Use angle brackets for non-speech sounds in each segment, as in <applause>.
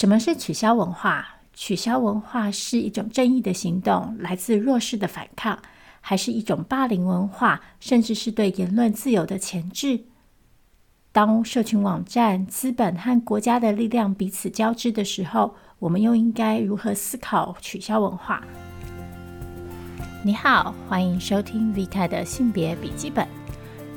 什么是取消文化？取消文化是一种正义的行动，来自弱势的反抗，还是一种霸凌文化，甚至是对言论自由的钳制？当社群网站、资本和国家的力量彼此交织的时候，我们又应该如何思考取消文化？你好，欢迎收听 Vita 的性别笔记本。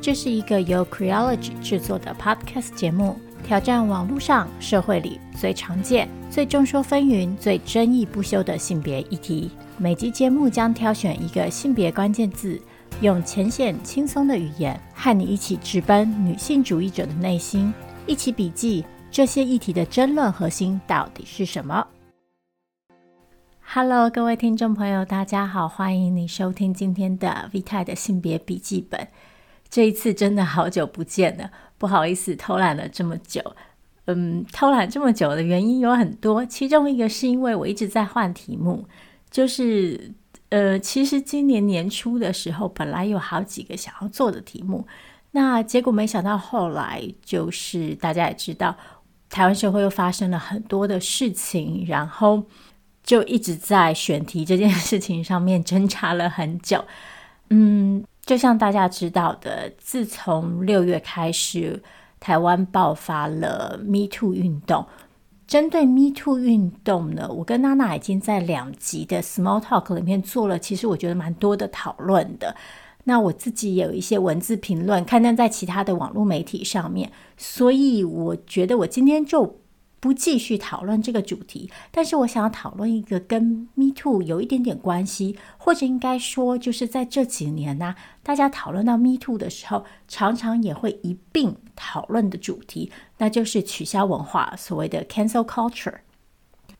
这是一个由 Creology 制作的 Podcast 节目。挑战网络上、社会里最常见、最众说纷纭、最争议不休的性别议题。每集节目将挑选一个性别关键字，用浅显轻松的语言，和你一起直奔女性主义者的内心，一起笔记这些议题的争论核心到底是什么。Hello，各位听众朋友，大家好，欢迎你收听今天的 Vita 的性别笔记本。这一次真的好久不见了。不好意思，偷懒了这么久。嗯，偷懒这么久的原因有很多，其中一个是因为我一直在换题目。就是，呃，其实今年年初的时候，本来有好几个想要做的题目，那结果没想到后来就是大家也知道，台湾社会又发生了很多的事情，然后就一直在选题这件事情上面挣扎了很久。嗯。就像大家知道的，自从六月开始，台湾爆发了 Me Too 运动。针对 Me Too 运动呢，我跟娜娜已经在两集的 Small Talk 里面做了，其实我觉得蛮多的讨论的。那我自己也有一些文字评论，刊登在其他的网络媒体上面，所以我觉得我今天就。不继续讨论这个主题，但是我想要讨论一个跟 Me Too 有一点点关系，或者应该说，就是在这几年呢、大家讨论到 Me Too 的时候，常常也会一并讨论的主题，那就是取消文化，所谓的 Cancel Culture。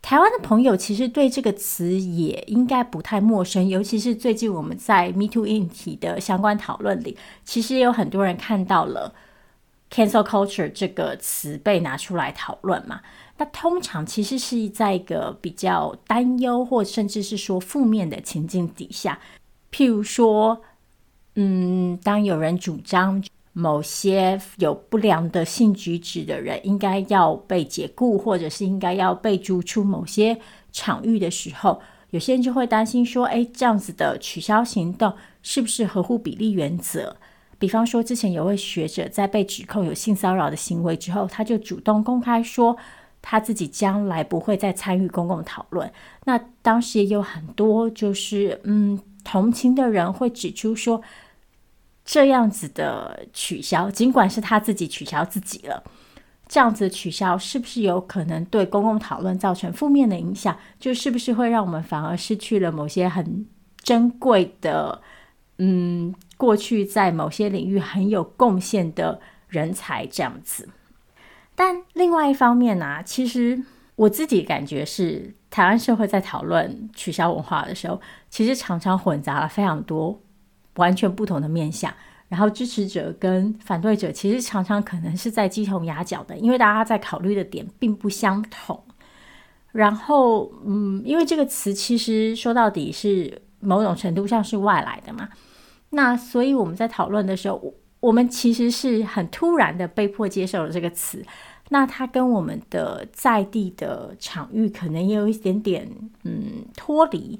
台湾的朋友其实对这个词也应该不太陌生，尤其是最近我们在 Me Too 议题的相关讨论里，其实也有很多人看到了。Cancel culture 这个词被拿出来讨论嘛，那通常其实是在一个比较担忧或甚至是说负面的情境底下，譬如说，嗯，当有人主张某些有不良的性举止的人应该要被解雇，或者是应该要被逐出某些场域的时候，有些人就会担心说，哎，这样子的取消行动是不是合乎比例原则？比方说，之前有位学者在被指控有性骚扰的行为之后，他就主动公开说他自己将来不会再参与公共讨论。那当时也有很多就是嗯同情的人会指出说，这样子的取消，尽管是他自己取消自己了，这样子取消是不是有可能对公共讨论造成负面的影响？就是不是会让我们反而失去了某些很珍贵的嗯？过去在某些领域很有贡献的人才这样子，但另外一方面呢、其实我自己感觉是台湾社会在讨论取消文化的时候，其实常常混杂了非常多完全不同的面向，然后支持者跟反对者其实常常可能是在鸡同鸭讲的，因为大家在考虑的点并不相同。然后，嗯，因为这个词其实说到底是某种程度上是外来的嘛。那所以我们在讨论的时候，我们其实是很突然的被迫接受了这个词。那它跟我们的在地的场域可能也有一点点嗯脱离。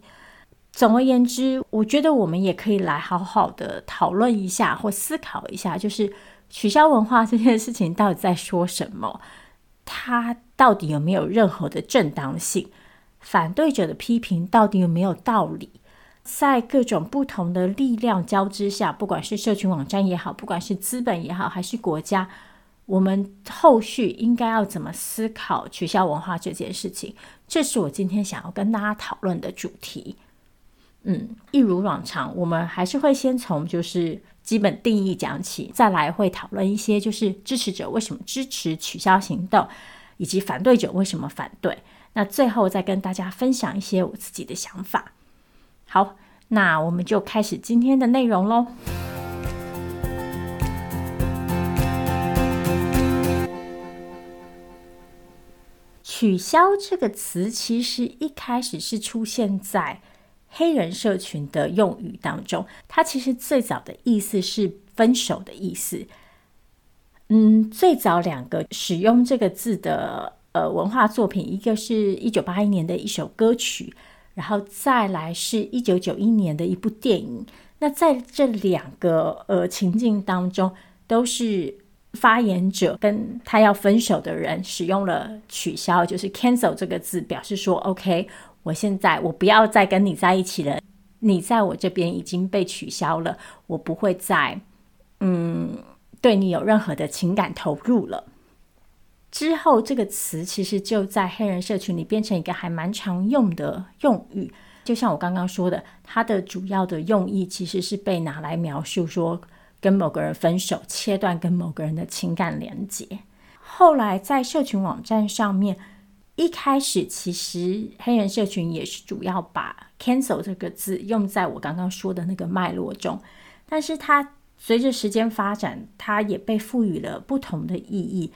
总而言之，我觉得我们也可以来好好的讨论一下或思考一下，就是取消文化这件事情到底在说什么？它到底有没有任何的正当性？反对者的批评到底有没有道理？在各种不同的力量交织下，不管是社群网站也好，不管是资本也好，还是国家，我们后续应该要怎么思考取消文化这件事情？这是我今天想要跟大家讨论的主题。嗯，一如往常，我们还是会先从就是基本定义讲起，再来会讨论一些就是支持者为什么支持取消行动，以及反对者为什么反对。那最后再跟大家分享一些我自己的想法。好，那我们就开始今天的内容喽。取消这个词其实一开始是出现在黑人社群的用语当中，它其实最早的意思是分手的意思。嗯，最早两个使用这个字的呃文化作品，一个是一九八一年的一首歌曲，然后再来是一九九一年的一部电影。那在这两个呃情境当中，都是发言者跟他要分手的人使用了取消，就是 cancel 这个字，表示说 OK，我现在我不要再跟你在一起了，你在我这边已经被取消了，我不会再嗯对你有任何的情感投入了。之后这个词其实就在黑人社群里变成一个还蛮常用的用语。就像我刚刚说的，它的主要的用意其实是被拿来描述说跟某个人分手，切断跟某个人的情感连接。后来在社群网站上面，一开始其实黑人社群也是主要把 cancel 这个字用在我刚刚说的那个脉络中，但是它随着时间发展，它也被赋予了不同的意义，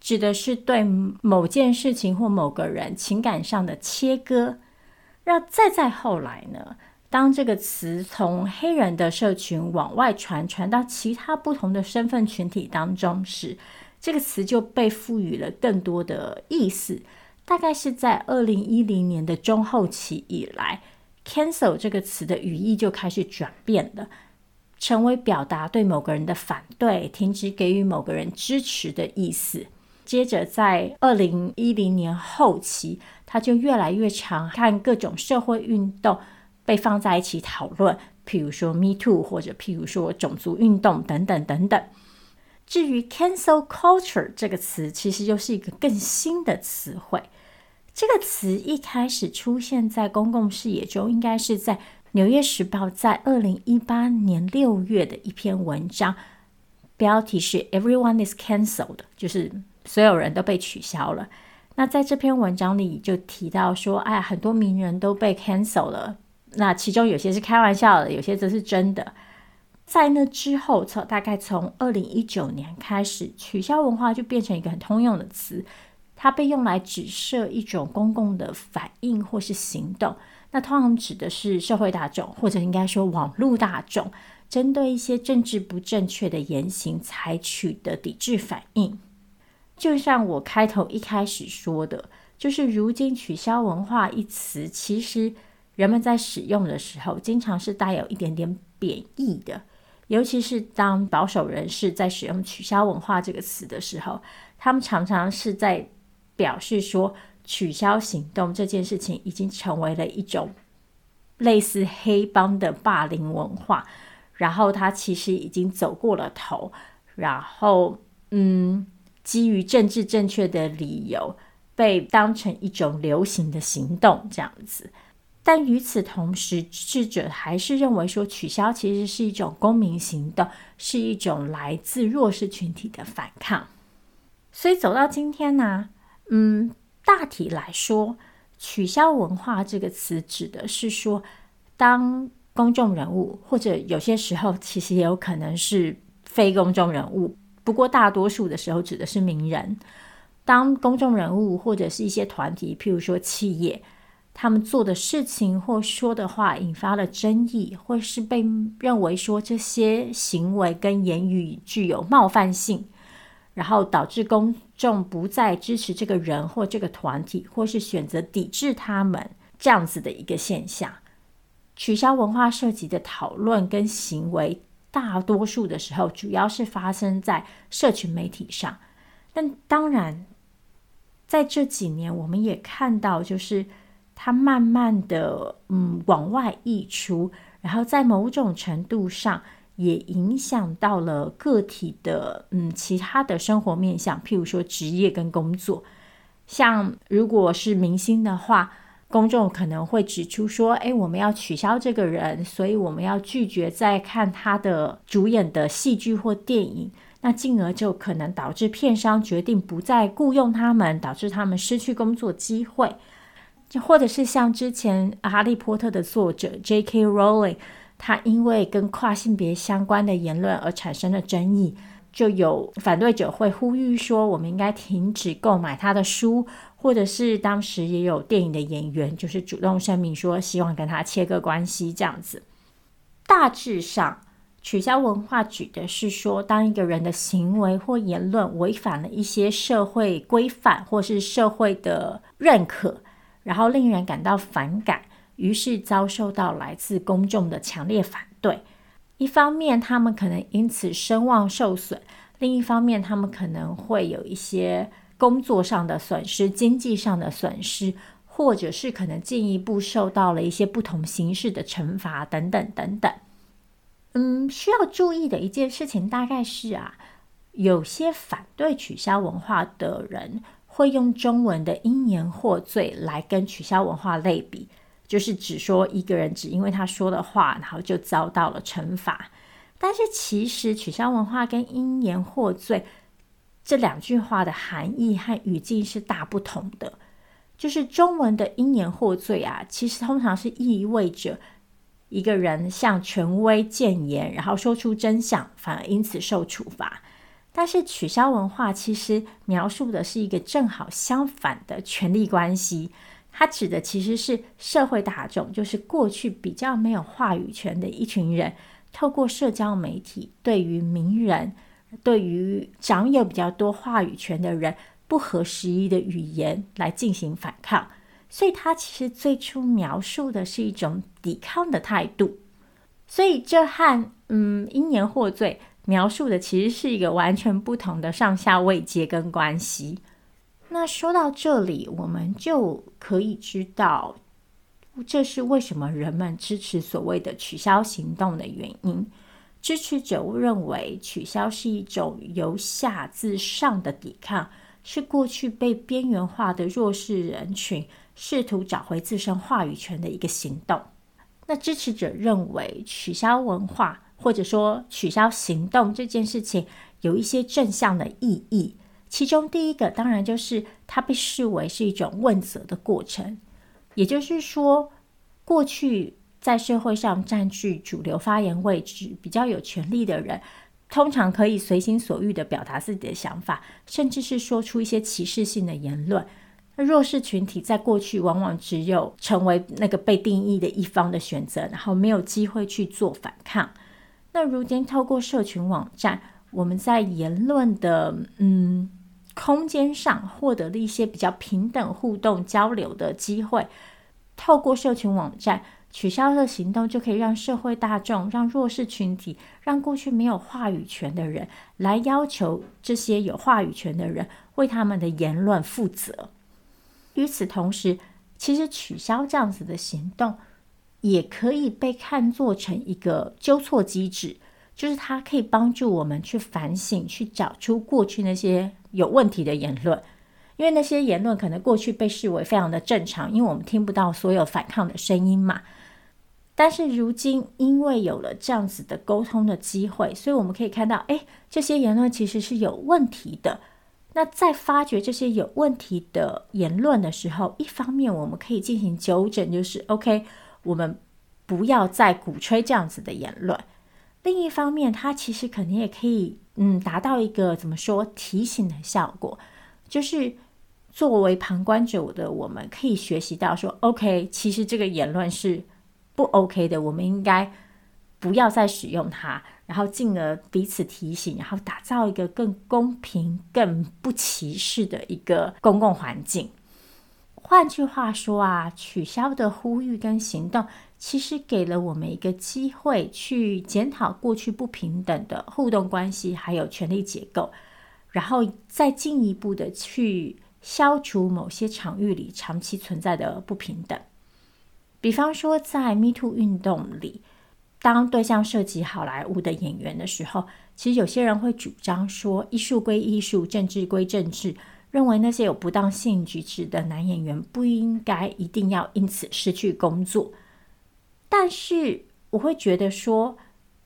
指的是对某件事情或某个人情感上的切割。那再再后来呢？当这个词从黑人的社群往外传，传到其他不同的身份群体当中时，这个词就被赋予了更多的意思。大概是在二零一零年的中后期以来，cancel 这个词的语义就开始转变了，成为表达对某个人的反对、停止给予某个人支持的意思。接着，在二零一零年后期，他就越来越常看各种社会运动被放在一起讨论，譬如说 Me Too，或者譬如说种族运动等等等等。至于 Cancel Culture 这个词，其实又是一个更新的词汇。这个词一开始出现在公共视野中，应该是在《纽约时报》在二零一八年六月的一篇文章，标题是 “Everyone is cancelled”，就是。所有人都被取消了。那在这篇文章里就提到说，哎，很多名人都被 cancel 了。那其中有些是开玩笑的，有些则是真的。在那之后，从大概从二零一九年开始，取消文化就变成一个很通用的词，它被用来指涉一种公共的反应或是行动。那通常指的是社会大众，或者应该说网络大众，针对一些政治不正确的言行采取的抵制反应。就像我开头一开始说的，就是如今“取消文化”一词，其实人们在使用的时候，经常是带有一点点贬义的。尤其是当保守人士在使用“取消文化”这个词的时候，他们常常是在表示说，取消行动这件事情已经成为了一种类似黑帮的霸凌文化，然后他其实已经走过了头，然后嗯。基于政治正确的理由，被当成一种流行的行动这样子。但与此同时，智者还是认为说，取消其实是一种公民行动，是一种来自弱势群体的反抗。所以走到今天呢，嗯，大体来说，取消文化这个词指的是说，当公众人物或者有些时候其实也有可能是非公众人物。不过，大多数的时候指的是名人。当公众人物或者是一些团体，譬如说企业，他们做的事情或说的话引发了争议，或是被认为说这些行为跟言语具有冒犯性，然后导致公众不再支持这个人或这个团体，或是选择抵制他们这样子的一个现象，取消文化涉及的讨论跟行为。大多数的时候，主要是发生在社群媒体上。但当然，在这几年，我们也看到，就是它慢慢的，嗯，往外溢出，然后在某种程度上，也影响到了个体的，嗯，其他的生活面向，譬如说职业跟工作。像如果是明星的话。公众可能会指出说：“诶，我们要取消这个人，所以我们要拒绝再看他的主演的戏剧或电影。那进而就可能导致片商决定不再雇佣他们，导致他们失去工作机会。就或者是像之前《哈利波特》的作者 J.K. Rowling，他因为跟跨性别相关的言论而产生了争议。”就有反对者会呼吁说，我们应该停止购买他的书，或者是当时也有电影的演员就是主动声明说，希望跟他切割关系这样子。大致上，取消文化指的是说，当一个人的行为或言论违反了一些社会规范或是社会的认可，然后令人感到反感，于是遭受到来自公众的强烈反对。一方面，他们可能因此声望受损；另一方面，他们可能会有一些工作上的损失、经济上的损失，或者是可能进一步受到了一些不同形式的惩罚等等等等。嗯，需要注意的一件事情大概是啊，有些反对取消文化的人会用中文的因言获罪来跟取消文化类比，就是只说一个人只因为他说的话，然后就遭到了惩罚。但是其实取消文化跟因言获罪这两句话的含义和语境是大不同的。就是中文的因言获罪啊，其实通常是意味着。一个人向权威谏言，然后说出真相，反而因此受处罚。但是取消文化其实描述的是一个正好相反的权力关系，它指的其实是社会大众，就是过去比较没有话语权的一群人，透过社交媒体对于名人、对于掌有比较多话语权的人不合时宜的语言来进行反抗。所以，他其实最初描述的是一种抵抗的态度。所以，这和嗯因言获罪描述的其实是一个完全不同的上下位阶跟关系。那说到这里，我们就可以知道，这是为什么人们支持所谓的取消行动的原因。支持者认为，取消是一种由下至上的抵抗，是过去被边缘化的弱势人群。试图找回自身话语权的一个行动。那支持者认为，取消文化或者说取消行动这件事情有一些正向的意义。其中第一个当然就是它被视为是一种问责的过程，也就是说，过去在社会上占据主流发言位置、比较有权力的人，通常可以随心所欲地表达自己的想法，甚至是说出一些歧视性的言论。弱势群体在过去往往只有成为那个被定义的一方的选择，然后没有机会去做反抗。那如今透过社群网站，我们在言论的嗯空间上获得了一些比较平等互动交流的机会。透过社群网站取消的行动，就可以让社会大众、让弱势群体、让过去没有话语权的人，来要求这些有话语权的人为他们的言论负责。与此同时，其实取消这样子的行动，也可以被看作成一个纠错机制，就是它可以帮助我们去反省，去找出过去那些有问题的言论，因为那些言论可能过去被视为非常的正常，因为我们听不到所有反抗的声音嘛。但是如今，因为有了这样子的沟通的机会，所以我们可以看到，哎，这些言论其实是有问题的。那在发觉这些有问题的言论的时候，一方面我们可以进行纠正，就是 OK，我们不要再鼓吹这样子的言论；另一方面，它其实肯定也可以，嗯，达到一个怎么说提醒的效果，就是作为旁观者的我们可以学习到说，OK，其实这个言论是不 OK 的，我们应该不要再使用它。然后进而彼此提醒，然后打造一个更公平、更不歧视的一个公共环境。换句话说啊，取消的呼吁跟行动，其实给了我们一个机会去检讨过去不平等的互动关系，还有权力结构，然后再进一步的去消除某些场域里长期存在的不平等。比方说，在 Me Too 运动里。当对象涉及好莱坞的演员的时候，其实有些人会主张说，艺术归艺术，政治归政治，认为那些有不当性举止的男演员不应该一定要因此失去工作。但是我会觉得说，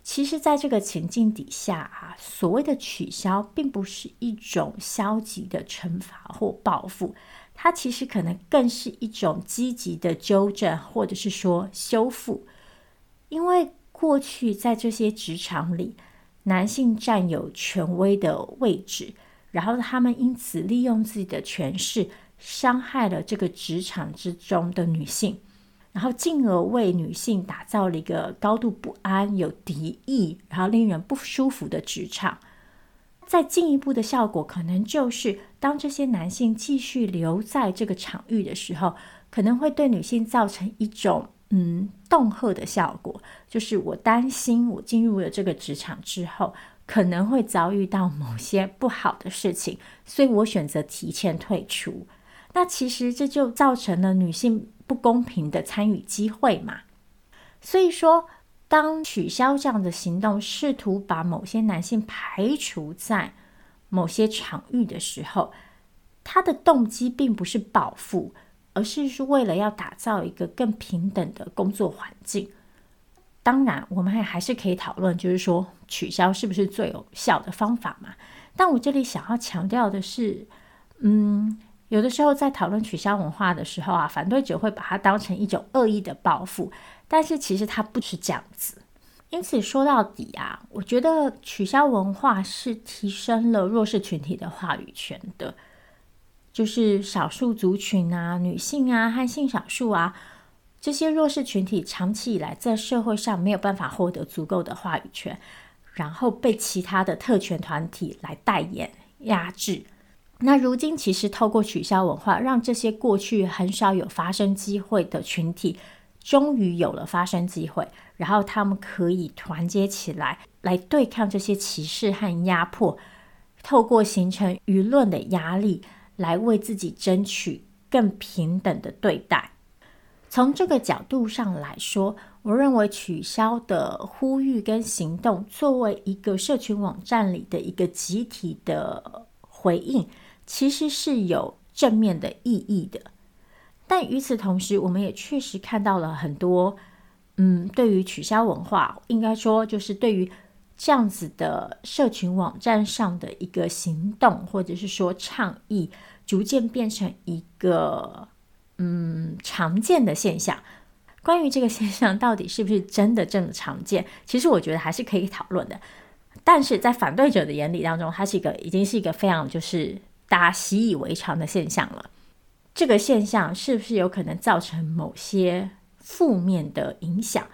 其实在这个情境底下啊，所谓的取消，并不是一种消极的惩罚或报复，它其实可能更是一种积极的纠正，或者是说修复，因为。过去在这些职场里，男性占有权威的位置，然后他们因此利用自己的权势，伤害了这个职场之中的女性。然后进而为女性打造了一个高度不安、有敌意，然后令人不舒服的职场。再进一步的效果，可能就是当这些男性继续留在这个场域的时候，可能会对女性造成一种嗯恫吓的效果，就是我担心我进入了这个职场之后，可能会遭遇到某些不好的事情，所以我选择提前退出。那其实这就造成了女性不公平的参与机会嘛。所以说。当取消这样的行动，试图把某些男性排除在某些场域的时候，他的动机并不是报复，而是是为了要打造一个更平等的工作环境。当然，我们还还是可以讨论，就是说取消是不是最有效的方法嘛？但我这里想要强调的是，嗯，有的时候在讨论取消文化的时候啊，反对者会把它当成一种恶意的报复。但是其实它不是这样子，因此说到底啊，我觉得取消文化是提升了弱势群体的话语权的，就是少数族群啊、女性啊和性少数啊这些弱势群体长期以来在社会上没有办法获得足够的话语权，然后被其他的特权团体来代言压制。那如今其实透过取消文化，让这些过去很少有发声机会的群体。终于有了发声机会，然后他们可以团结起来，来对抗这些歧视和压迫，透过形成舆论的压力，来为自己争取更平等的对待。从这个角度上来说，我认为取消的呼吁跟行动，作为一个社群网站里的一个集体的回应，其实是有正面的意义的。但与此同时，我们也确实看到了很多，嗯，对于取消文化，应该说就是对于这样子的社群网站上的一个行动，或者是说倡议，逐渐变成一个嗯常见的现象。关于这个现象到底是不是真的这么常见，其实我觉得还是可以讨论的。但是在反对者的眼里当中，它是一个已经是一个非常就是大家习以为常的现象了。这个现象是不是有可能造成某些负面的影响？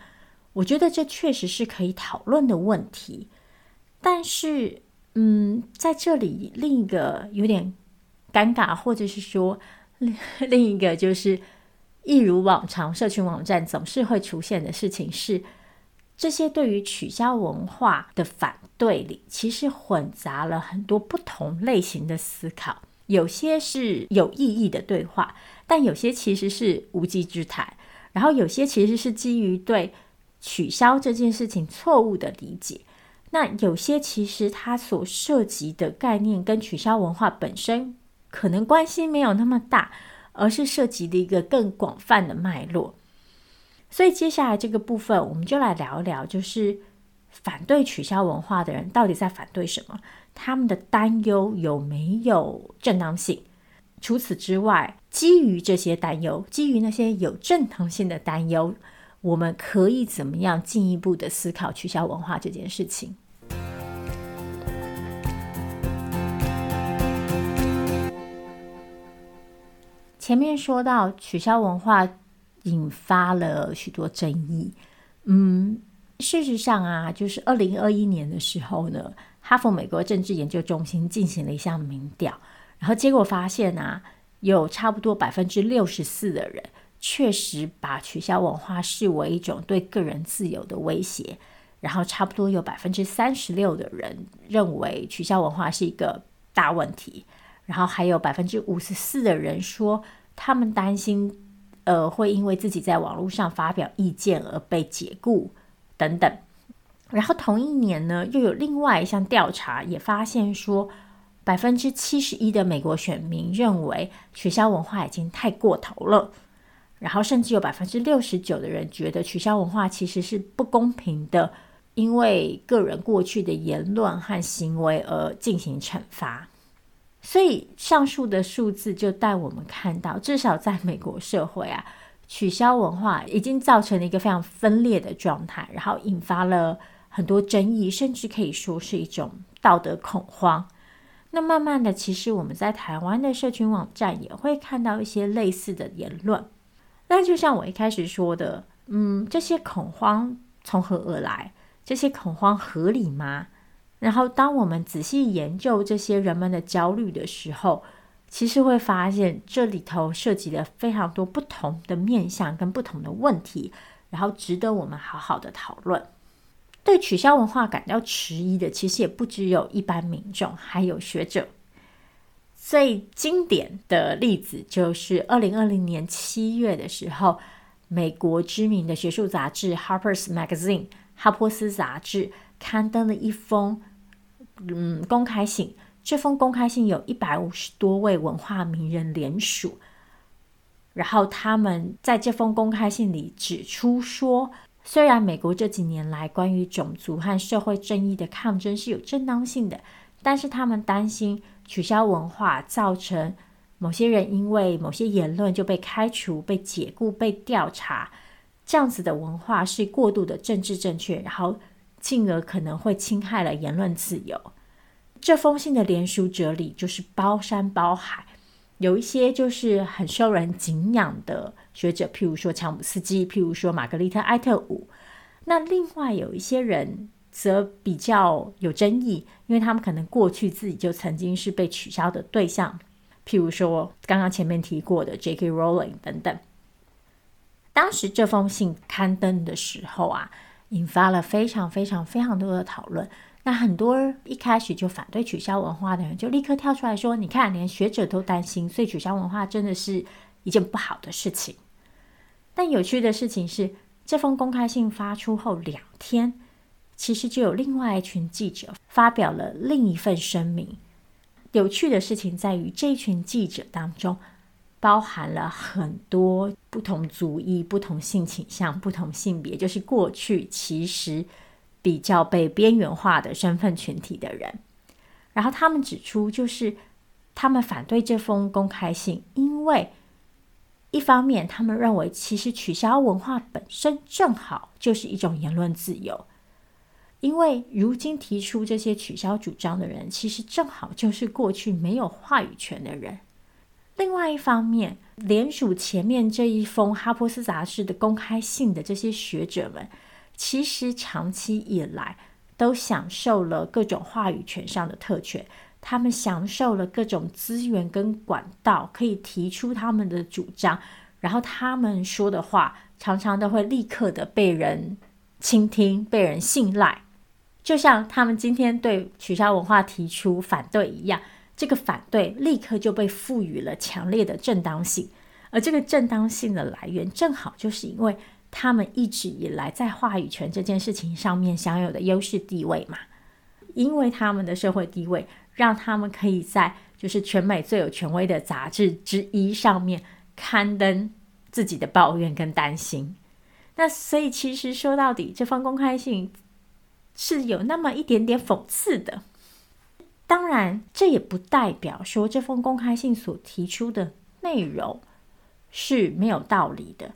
我觉得这确实是可以讨论的问题。但是，嗯，在这里另一个有点尴尬，或者是说另另一个就是一如往常，社群网站总是会出现的事情是，这些对于取消文化的反对里，其实混杂了很多不同类型的思考。有些是有意义的对话，但有些其实是无稽之谈。然后有些其实是基于对取消这件事情错误的理解。那有些其实它所涉及的概念跟取消文化本身可能关系没有那么大，而是涉及的一个更广泛的脉络。所以接下来这个部分，我们就来聊一聊，就是反对取消文化的人到底在反对什么。他们的担忧有没有正当性？除此之外，基于这些担忧，基于那些有正当性的担忧，我们可以怎么样进一步的思考取消文化这件事情？前面说到取消文化引发了许多争议，嗯，事实上啊，就是二零二一年的时候呢。哈佛美国政治研究中心进行了一项民调，然后结果发现啊，有差不多百分之六十四的人确实把取消文化视为一种对个人自由的威胁，然后差不多有百分之三十六的人认为取消文化是一个大问题，然后还有百分之五十四的人说他们担心，呃，会因为自己在网络上发表意见而被解雇等等。然后同一年呢，又有另外一项调查也发现说，百分之七十一的美国选民认为取消文化已经太过头了，然后甚至有百分之六十九的人觉得取消文化其实是不公平的，因为个人过去的言论和行为而进行惩罚。所以上述的数字就带我们看到，至少在美国社会啊，取消文化已经造成了一个非常分裂的状态，然后引发了。很多争议，甚至可以说是一种道德恐慌。那慢慢的，其实我们在台湾的社群网站也会看到一些类似的言论。那就像我一开始说的，嗯，这些恐慌从何而来？这些恐慌合理吗？然后，当我们仔细研究这些人们的焦虑的时候，其实会发现这里头涉及了非常多不同的面向跟不同的问题，然后值得我们好好的讨论。对取消文化感到迟疑的，其实也不只有一般民众，还有学者。最经典的例子就是二零二零年七月的时候，美国知名的学术杂志《Harper's Magazine》哈珀斯杂志刊登了一封嗯公开信。这封公开信有一百五十多位文化名人联署，然后他们在这封公开信里指出说，虽然美国这几年来关于种族和社会正义的抗争是有正当性的，但是他们担心。取消文化造成某些人因为某些言论就被开除、被解雇、被调查，这样子的文化是过度的政治正确，然后进而可能会侵害了言论自由。这封信的联署者里就是包山包海，有一些就是很受人敬仰的学者，譬如说乔姆斯基，譬如说玛格丽特·艾特伍。那另外有一些人。则比较有争议，因为他们可能过去自己就曾经是被取消的对象，譬如说刚刚前面提过的 J.K. Rowling 等等。当时这封信刊登的时候啊，引发了非常非常非常多的讨论。那很多一开始就反对取消文化的人，就立刻跳出来说：“你看，连学者都担心，所以取消文化真的是一件不好的事情。”但有趣的事情是，这封公开信发出后两天。其实就有另外一群记者发表了另一份声明。有趣的事情在于，这群记者当中包含了很多不同族裔、不同性倾向、不同性别，就是过去其实比较被边缘化的身份群体的人。然后他们指出，就是他们反对这封公开信，因为一方面他们认为，其实取消文化本身正好就是一种言论自由。因为如今提出这些取消主张的人，其实正好就是过去没有话语权的人。另外一方面，联署前面这一封哈珀斯杂志的公开信的这些学者们，其实长期以来都享受了各种话语权上的特权，他们享受了各种资源跟管道，可以提出他们的主张，然后他们说的话常常都会立刻的被人倾听、被人信赖。就像他们今天对取消文化提出反对一样，这个反对立刻就被赋予了强烈的正当性，而这个正当性的来源，正好就是因为他们一直以来在话语权这件事情上面享有的优势地位嘛，因为他们的社会地位，让他们可以在就是全美最有权威的杂志之一上面刊登自己的抱怨跟担心。那所以其实说到底，这封公开信。是有那么一点点讽刺的，当然，这也不代表说这封公开信所提出的内容是没有道理的。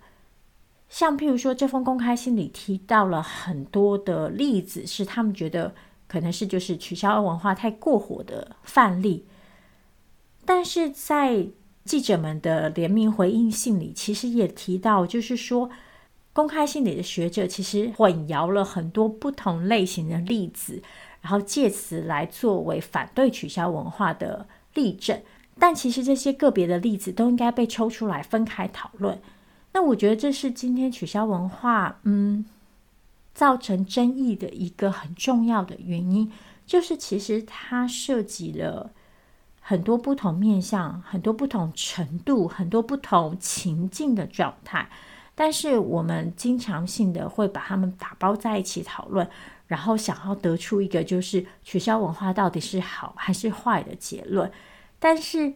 像譬如说，这封公开信里提到了很多的例子，是他们觉得可能是就是取消文化太过火的范例，但是在记者们的联名回应信里，其实也提到，就是说。公开信里的学者其实混淆了很多不同类型的例子，然后借此来作为反对取消文化的例证。但其实这些个别的例子都应该被抽出来分开讨论。那我觉得这是今天取消文化，嗯，造成争议的一个很重要的原因，就是其实它涉及了很多不同面向、很多不同程度、很多不同情境的状态。但是我们经常性的会把它们打包在一起讨论，然后想要得出一个就是取消文化到底是好还是坏的结论。但是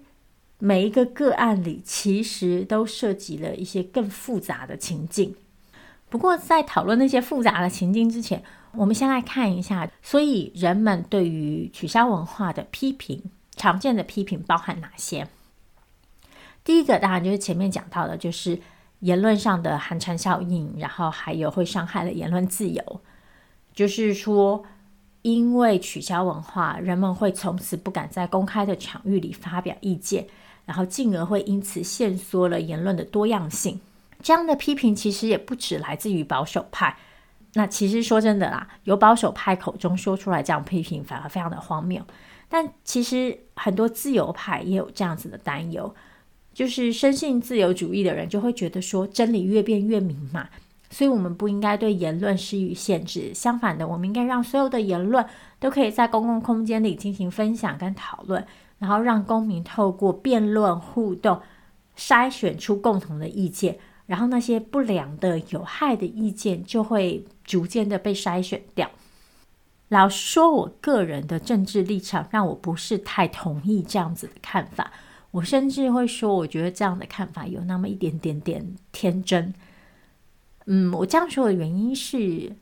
每一个个案里其实都涉及了一些更复杂的情境。不过在讨论那些复杂的情境之前，我们先来看一下，所以人们对于取消文化的批评，常见的批评包含哪些？第一个当然就是前面讲到的，就是。言论上的寒蝉效应，然后还有会伤害了言论自由，就是说，因为取消文化，人们会从此不敢在公开的场域里发表意见，然后进而会因此限缩了言论的多样性。这样的批评其实也不只来自于保守派。那其实说真的啦，由保守派口中说出来这样批评，反而非常的荒谬。但其实很多自由派也有这样子的担忧，就是深信自由主义的人就会觉得说，真理越辩越明嘛，所以我们不应该对言论施予限制。相反的，我们应该让所有的言论都可以在公共空间里进行分享跟讨论，然后让公民透过辩论互动筛选出共同的意见，然后那些不良的、有害的意见就会逐渐的被筛选掉。老说，我个人的政治立场让我不是太同意这样子的看法。我甚至会说，我觉得这样的看法有那么一点点点天真。嗯，我这样说的原因是，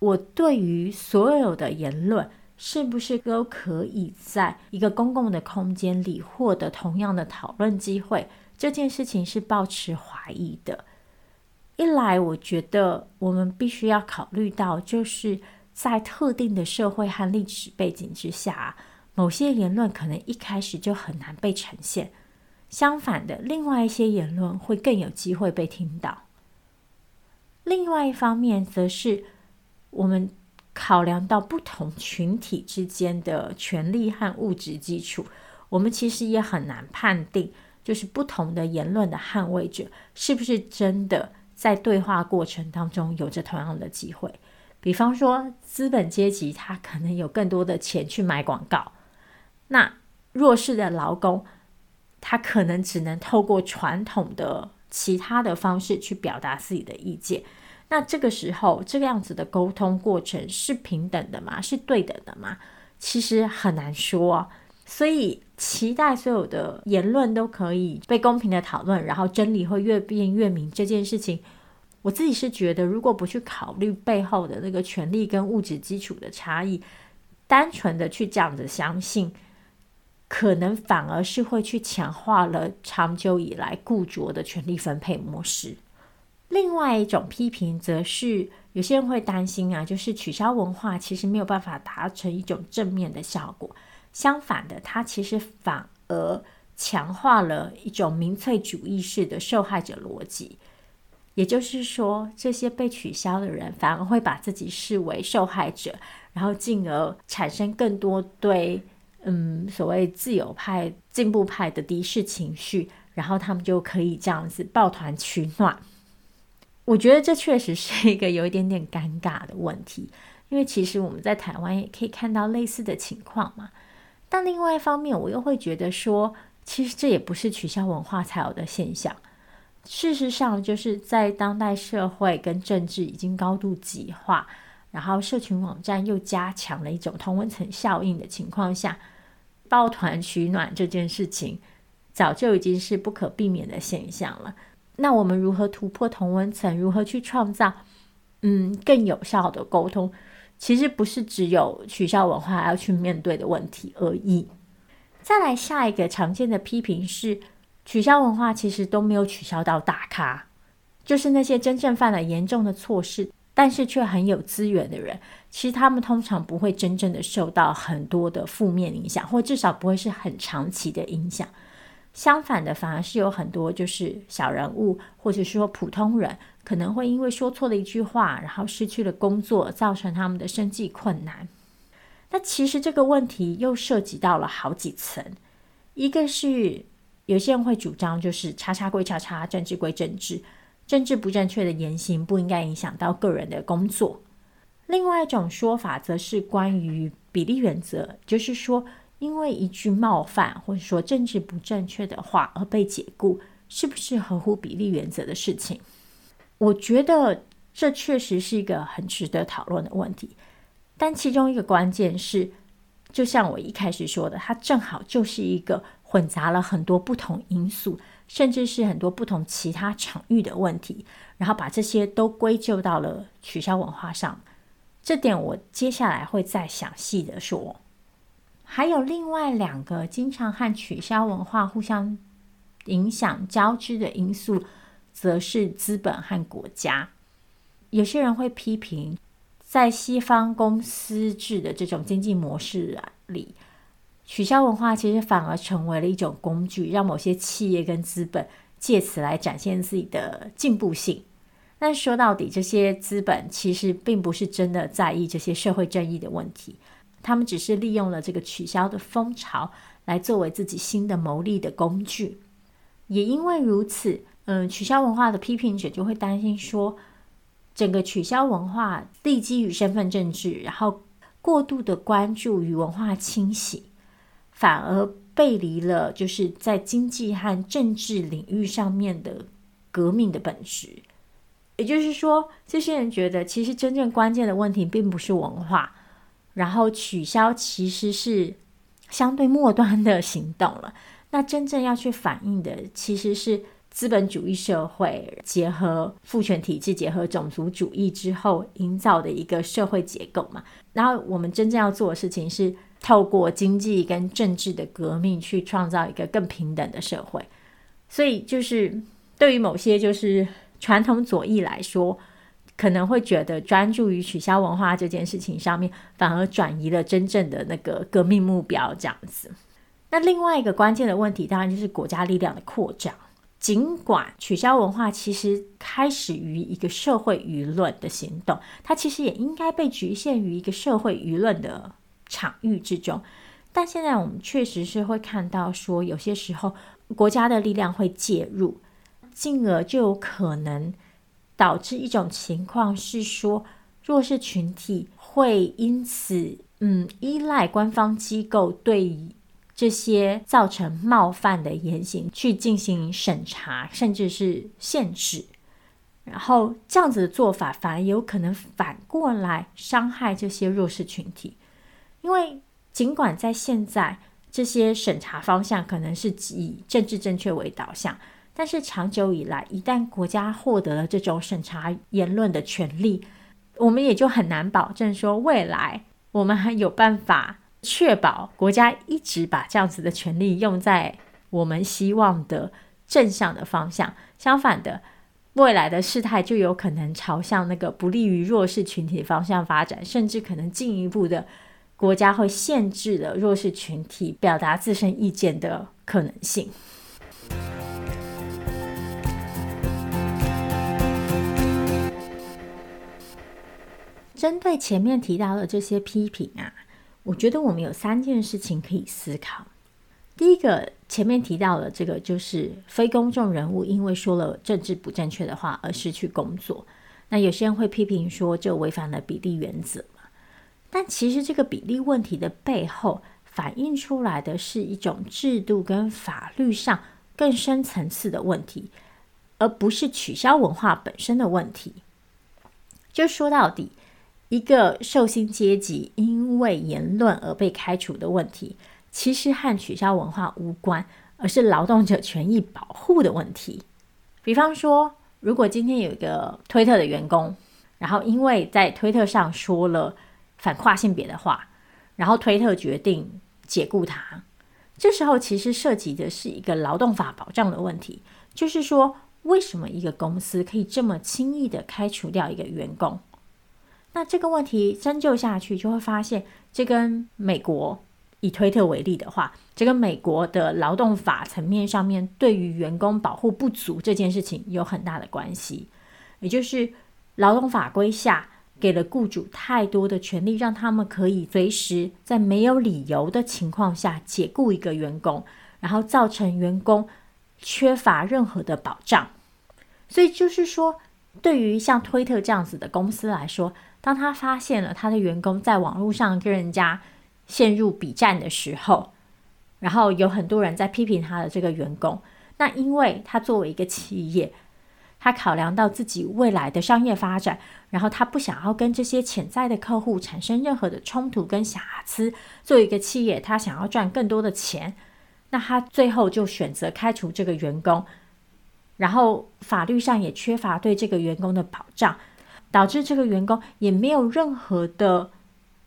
我对于所有的言论是不是都可以在一个公共的空间里获得同样的讨论机会，这件事情是抱持怀疑的。一来，我觉得我们必须要考虑到，就是。在特定的社会和历史背景之下，某些言论可能一开始就很难被呈现。相反的，另外一些言论会更有机会被听到。另外一方面，则是我们考量到不同群体之间的权利和物质基础，我们其实也很难判定，就是不同的言论的捍卫者是不是真的在对话过程当中有着同样的机会。比方说，资本阶级他可能有更多的钱去买广告，那弱势的劳工，他可能只能透过传统的其他的方式去表达自己的意见。那这个时候，这个样子的沟通过程是平等的吗？是对等的吗？其实很难说。所以，期待所有的言论都可以被公平的讨论，然后真理会越辩越明这件事情。我自己是觉得，如果不去考虑背后的那个权力跟物质基础的差异，单纯的去这样子相信，可能反而是会去强化了长久以来固着的权力分配模式。另外一种批评，则是有些人会担心啊，就是取消文化其实没有办法达成一种正面的效果，相反的，它其实反而强化了一种民粹主义式的受害者逻辑。也就是说，这些被取消的人反而会把自己视为受害者，然后进而产生更多对嗯所谓自由派、进步派的敌视情绪，然后他们就可以这样子抱团取暖。我觉得这确实是一个有一点点尴尬的问题，因为其实我们在台湾也可以看到类似的情况嘛。但另外一方面，我又会觉得说，其实这也不是取消文化才有的现象。事实上，就是在当代社会跟政治已经高度极化，然后社群网站又加强了一种同温层效应的情况下，抱团取暖这件事情早就已经是不可避免的现象了。那我们如何突破同温层？如何去创造嗯更有效的沟通？其实不是只有取消文化要去面对的问题而已。再来下一个常见的批评是。取消文化其实都没有取消到大咖，就是那些真正犯了严重的错事，但是却很有资源的人，其实他们通常不会真正的受到很多的负面影响，或至少不会是很长期的影响。相反的，反而是有很多就是小人物，或者说普通人，可能会因为说错了一句话，然后失去了工作，造成他们的生计困难。那其实这个问题又涉及到了好几层，一个是。有些人会主张，就是叉叉归叉叉，政治归政治，政治不正确的言行不应该影响到个人的工作。另外一种说法，则是关于比例原则，就是说，因为一句冒犯或者说政治不正确的话而被解雇，是不是合乎比例原则的事情？我觉得这确实是一个很值得讨论的问题，但其中一个关键是，就像我一开始说的，它正好就是一个。混杂了很多不同因素，甚至是很多不同其他场域的问题，然后把这些都归咎到了取消文化上。这点我接下来会再详细的说。还有另外两个经常和取消文化互相影响交织的因素，则是资本和国家。有些人会批评，在西方公司制的这种经济模式里。取消文化其实反而成为了一种工具，让某些企业跟资本借此来展现自己的进步性。但说到底，这些资本其实并不是真的在意这些社会正义的问题，他们只是利用了这个取消的风潮来作为自己新的牟利的工具。也因为如此，嗯，取消文化的批评者就会担心说，整个取消文化立基于身份政治，然后过度的关注于文化清洗，反而背离了就是在经济和政治领域上面的革命的本质。也就是说，这些人觉得，其实真正关键的问题并不是文化，然后取消其实是相对末端的行动了。那真正要去反映的，其实是资本主义社会结合父权体制、结合种族主义之后营造的一个社会结构嘛。然后我们真正要做的事情是，透过经济跟政治的革命，去创造一个更平等的社会。所以，就是对于某些就是。传统左翼来说，可能会觉得专注于取消文化这件事情上面，反而转移了真正的那个革命目标。这样子，那另外一个关键的问题，当然就是国家力量的扩张。尽管取消文化其实开始于一个社会舆论的行动，它其实也应该被局限于一个社会舆论的场域之中。但现在我们确实是会看到说，有些时候国家的力量会介入。进而就有可能导致一种情况是说，弱势群体会因此嗯依赖官方机构对这些造成冒犯的言行去进行审查，甚至是限制。然后这样子的做法反而有可能反过来伤害这些弱势群体，因为尽管在现在这些审查方向可能是以政治正确为导向。但是长久以来，一旦国家获得了这种审查言论的权利，我们也就很难保证说未来我们还有办法确保国家一直把这样子的权利用在我们希望的正向的方向。相反的，未来的事态就有可能朝向那个不利于弱势群体方向发展，甚至可能进一步的，国家会限制了弱势群体表达自身意见的可能性。针对前面提到的这些批评啊，我觉得我们有三件事情可以思考。第一个，前面提到的这个就是非公众人物因为说了政治不正确的话而失去工作。那有些人会批评说，这违反了比例原则嘛。但其实这个比例问题的背后反映出来的是一种制度跟法律上更深层次的问题，而不是取消文化本身的问题。就说到底。一个受薪阶级因为言论而被开除的问题，其实和取消文化无关，而是劳动者权益保护的问题。比方说，如果今天有一个推特的员工，然后因为在推特上说了反跨性别的话，然后推特决定解雇他，这时候其实涉及的是一个劳动法保障的问题，就是说，为什么一个公司可以这么轻易的开除掉一个员工？那这个问题深究下去，就会发现，这跟美国以推特为例的话，这跟美国的劳动法层面上面对于员工保护不足这件事情有很大的关系。也就是劳动法规下给了雇主太多的权利，让他们可以随时在没有理由的情况下解雇一个员工，然后造成员工缺乏任何的保障。所以就是说，对于像推特这样子的公司来说，当他发现了他的员工在网络上跟人家陷入比战的时候，然后有很多人在批评他的这个员工，那因为他作为一个企业，他考量到自己未来的商业发展，然后他不想要跟这些潜在的客户产生任何的冲突跟瑕疵，作为一个企业，他想要赚更多的钱，那他最后就选择开除这个员工，然后法律上也缺乏对这个员工的保障。导致这个员工也没有任何的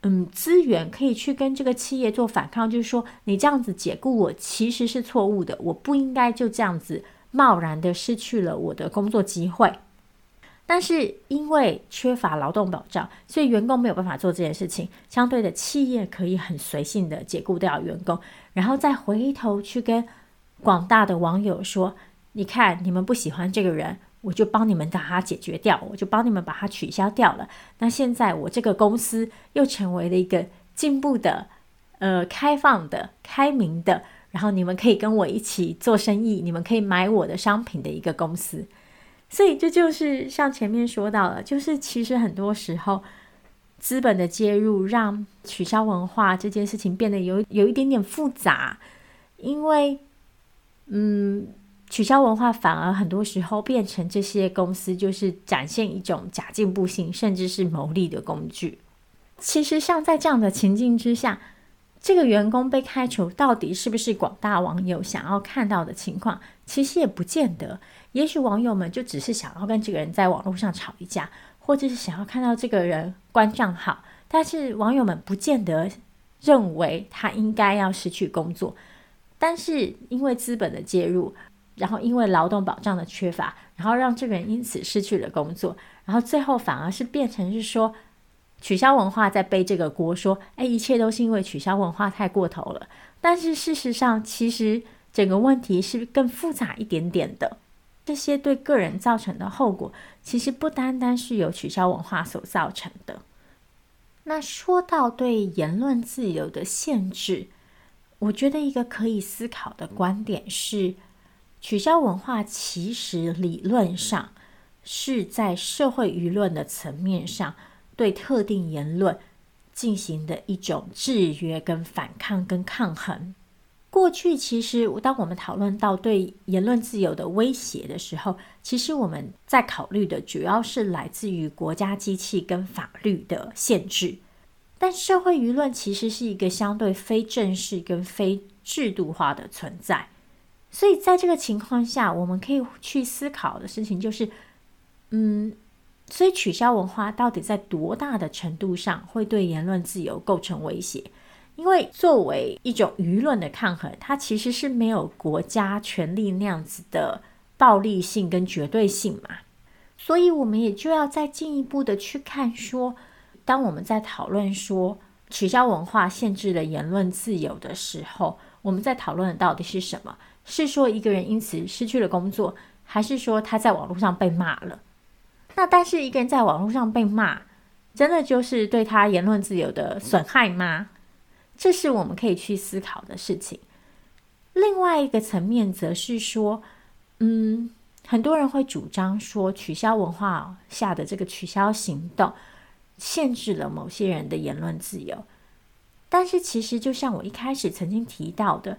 嗯资源可以去跟这个企业做反抗，就是说你这样子解雇我其实是错误的，我不应该就这样子贸然的失去了我的工作机会。但是因为缺乏劳动保障，所以员工没有办法做这件事情。相对的，企业可以很随性的解雇掉员工，然后再回头去跟广大的网友说：你看你们不喜欢这个人，我就帮你们把它解决掉，我就帮你们把它取消掉了。那现在我这个公司又成为了一个进步的、呃，开放的、开明的，然后你们可以跟我一起做生意，你们可以买我的商品的一个公司。所以这就是像前面说到的，就是其实很多时候。资本的介入让取消文化这件事情变得有有一点点复杂，因为，嗯，取消文化反而很多时候变成这些公司就是展现一种假进步性，甚至是牟利的工具。其实，像在这样的情境之下，这个员工被开除，到底是不是广大网友想要看到的情况？其实也不见得，也许网友们就只是想要跟这个人在网络上吵一架。或者是想要看到这个人关账号，但是网友们不见得认为他应该要失去工作。但是因为资本的介入，然后因为劳动保障的缺乏，然后让这个人因此失去了工作，然后最后反而是变成是说取消文化在背这个锅，说哎，一切都是因为取消文化太过头了。但是事实上，其实整个问题是更复杂一点点的。这些对个人造成的后果，其实不单单是由取消文化所造成的。那说到对言论自由的限制，我觉得一个可以思考的观点是，取消文化其实理论上是在社会舆论的层面上对特定言论进行的一种制约、跟反抗、跟抗衡。过去其实，当我们讨论到对言论自由的威胁的时候，其实我们在考虑的主要是来自于国家机器跟法律的限制。但社会舆论其实是一个相对非正式跟非制度化的存在，所以在这个情况下，我们可以去思考的事情就是，嗯，所以取消文化到底在多大的程度上会对言论自由构成威胁？因为作为一种舆论的抗衡，它其实是没有国家权力那样子的暴力性跟绝对性嘛，所以我们也就要再进一步的去看说，当我们在讨论说取消文化限制了言论自由的时候，我们在讨论的到底是什么？是说一个人因此失去了工作，还是说他在网络上被骂了？那但是一个人在网络上被骂，真的就是对他言论自由的损害吗？这是我们可以去思考的事情。另外一个层面，则是说，嗯，很多人会主张说，取消文化下的这个取消行动，限制了某些人的言论自由。但是，其实就像我一开始曾经提到的，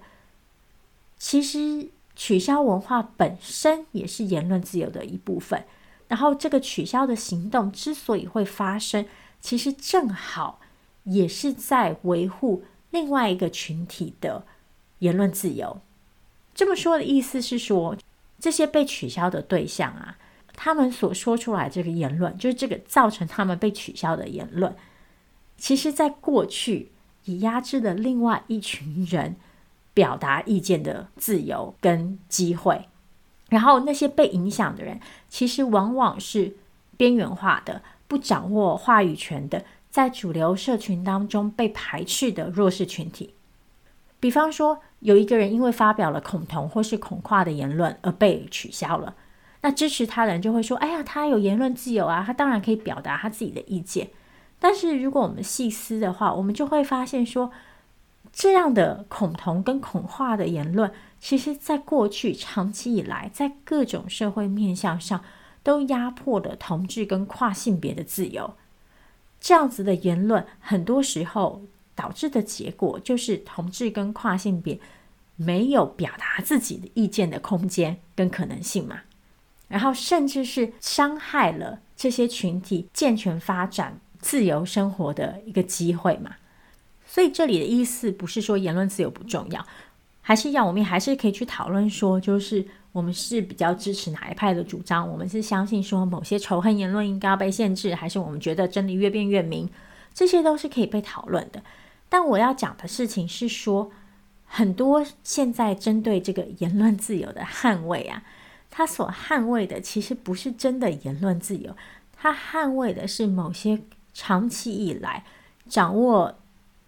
其实取消文化本身也是言论自由的一部分。然后，这个取消的行动之所以会发生，其实正好。也是在维护另外一个群体的言论自由。这么说的意思是说，这些被取消的对象啊，他们所说出来这个言论，就是这个造成他们被取消的言论，其实在过去已压制了另外一群人表达意见的自由跟机会。然后那些被影响的人，其实往往是边缘化的，不掌握话语权的。在主流社群当中被排斥的弱势群体，比方说有一个人因为发表了恐同或是恐跨的言论而被取消了，那支持他的人就会说：“哎呀，他有言论自由啊，他当然可以表达他自己的意见。”但是如果我们细思的话，我们就会发现说，这样的恐同跟恐化的言论，其实在过去长期以来，在各种社会面向上都压迫了同志跟跨性别的自由。这样子的言论，很多时候导致的结果就是同志跟跨性别没有表达自己的意见的空间跟可能性嘛，然后甚至是伤害了这些群体健全发展、自由生活的一个机会嘛。所以这里的意思不是说言论自由不重要，还是要我们还是可以去讨论说，就是。我们是比较支持哪一派的主张？我们是相信说某些仇恨言论应该要被限制，还是我们觉得真理越辩越明？这些都是可以被讨论的。但我要讲的事情是说，很多现在针对这个言论自由的捍卫啊，他所捍卫的其实不是真的言论自由，他捍卫的是某些长期以来掌握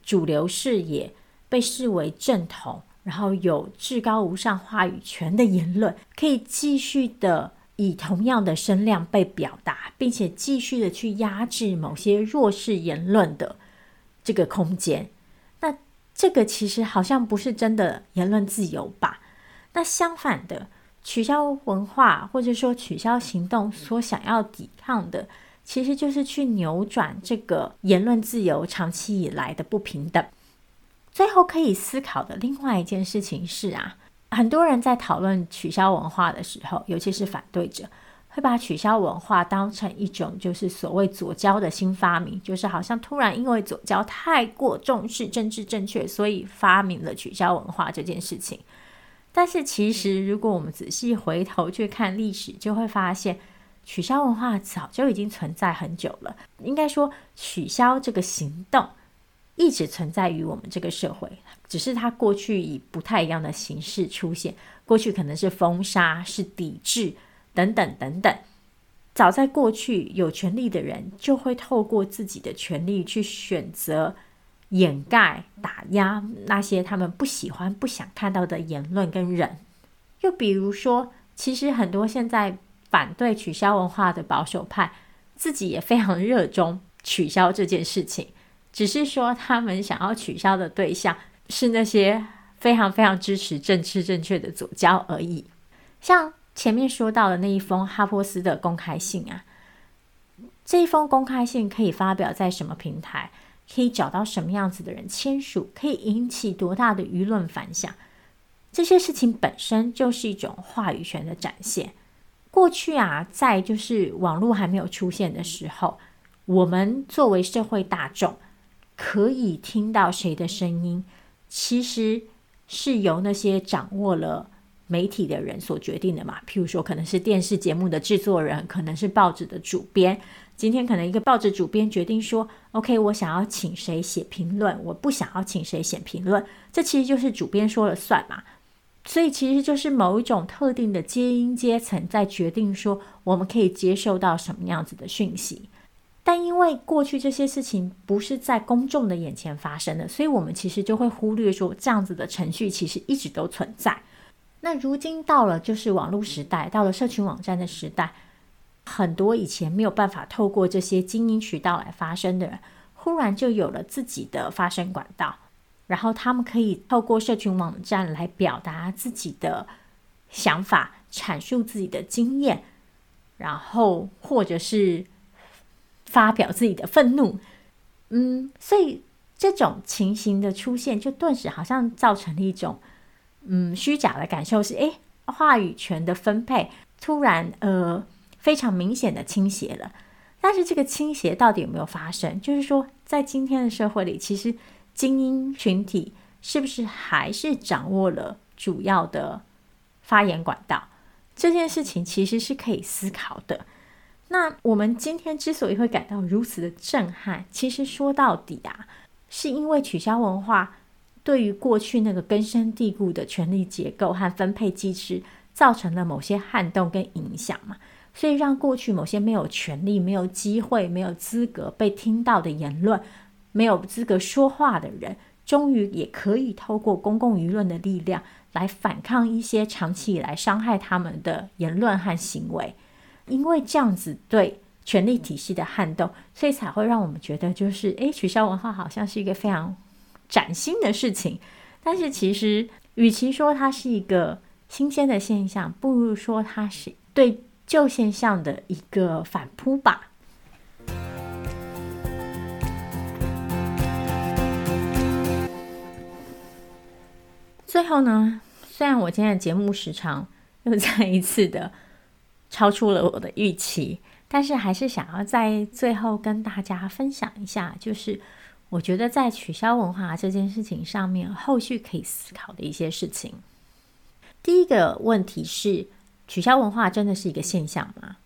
主流视野、被视为正统。然后有至高无上话语权的言论，可以继续的以同样的声量被表达，并且继续的去压制某些弱势言论的这个空间。那这个其实好像不是真的言论自由吧？那相反的，取消文化或者说取消行动所想要抵抗的。其实就是去扭转这个言论自由长期以来的不平等。最后可以思考的另外一件事情是啊，很多人在讨论取消文化的时候，尤其是反对者，会把取消文化当成一种就是所谓左交的新发明，就是好像突然因为左交太过重视政治正确，所以发明了取消文化这件事情。但是其实如果我们仔细回头去看历史，就会发现。取消文化早就已经存在很久了，应该说取消这个行动一直存在于我们这个社会，只是它过去以不太一样的形式出现。过去可能是封杀、是抵制等等等等。早在过去，有权力的人就会透过自己的权力去选择掩盖、打压那些他们不喜欢、不想看到的言论跟人。又比如说，其实很多现在。反对取消文化的保守派，自己也非常热衷取消这件事情，只是说他们想要取消的对象是那些非常非常支持政治正确的左胶而已。像前面说到的那一封哈珀斯的公开信啊，这一封公开信可以发表在什么平台？可以找到什么样子的人签署？可以引起多大的舆论反响？这些事情本身就是一种话语权的展现。过去啊，在就是网络还没有出现的时候，我们作为社会大众，可以听到谁的声音，其实是由那些掌握了媒体的人所决定的嘛。譬如说，可能是电视节目的制作人，可能是报纸的主编。今天可能一个报纸主编决定说：“OK，我想要请谁写评论，我不想要请谁写评论。”这其实就是主编说了算嘛。所以其实就是某一种特定的精英阶层在决定说，我们可以接受到什么样子的讯息。但因为过去这些事情不是在公众的眼前发生的，所以我们其实就会忽略说，这样子的程序其实一直都存在。那如今到了就是网络时代，到了社群网站的时代，很多以前没有办法透过这些精英渠道来发声的人，忽然就有了自己的发声管道。然后他们可以透过社群网站来表达自己的想法，阐述自己的经验，然后或者是发表自己的愤怒。嗯，所以这种情形的出现，就顿时好像造成了一种嗯虚假的感受是：诶，话语权的分配突然呃非常明显的倾斜了。但是这个倾斜到底有没有发生？就是说，在今天的社会里，其实。精英群体是不是还是掌握了主要的发言管道？这件事情其实是可以思考的。那我们今天之所以会感到如此的震撼，其实说到底啊，是因为取消文化对于过去那个根深蒂固的权力结构和分配机制造成了某些撼动跟影响嘛，所以让过去某些没有权利、没有机会、没有资格被听到的言论。没有资格说话的人，终于也可以透过公共舆论的力量来反抗一些长期以来伤害他们的言论和行为。因为这样子对权力体系的撼动，所以才会让我们觉得，就是诶，取消文化好像是一个非常崭新的事情。但是其实，与其说它是一个新鲜的现象，不如说它是对旧现象的一个反扑吧。最后呢，虽然我今天的节目时长 <laughs> 又再一次的超出了我的预期，但是还是想要在最后跟大家分享一下，就是我觉得在取消文化这件事情上面，后续可以思考的一些事情。第一个问题是，取消文化真的是一个现象吗？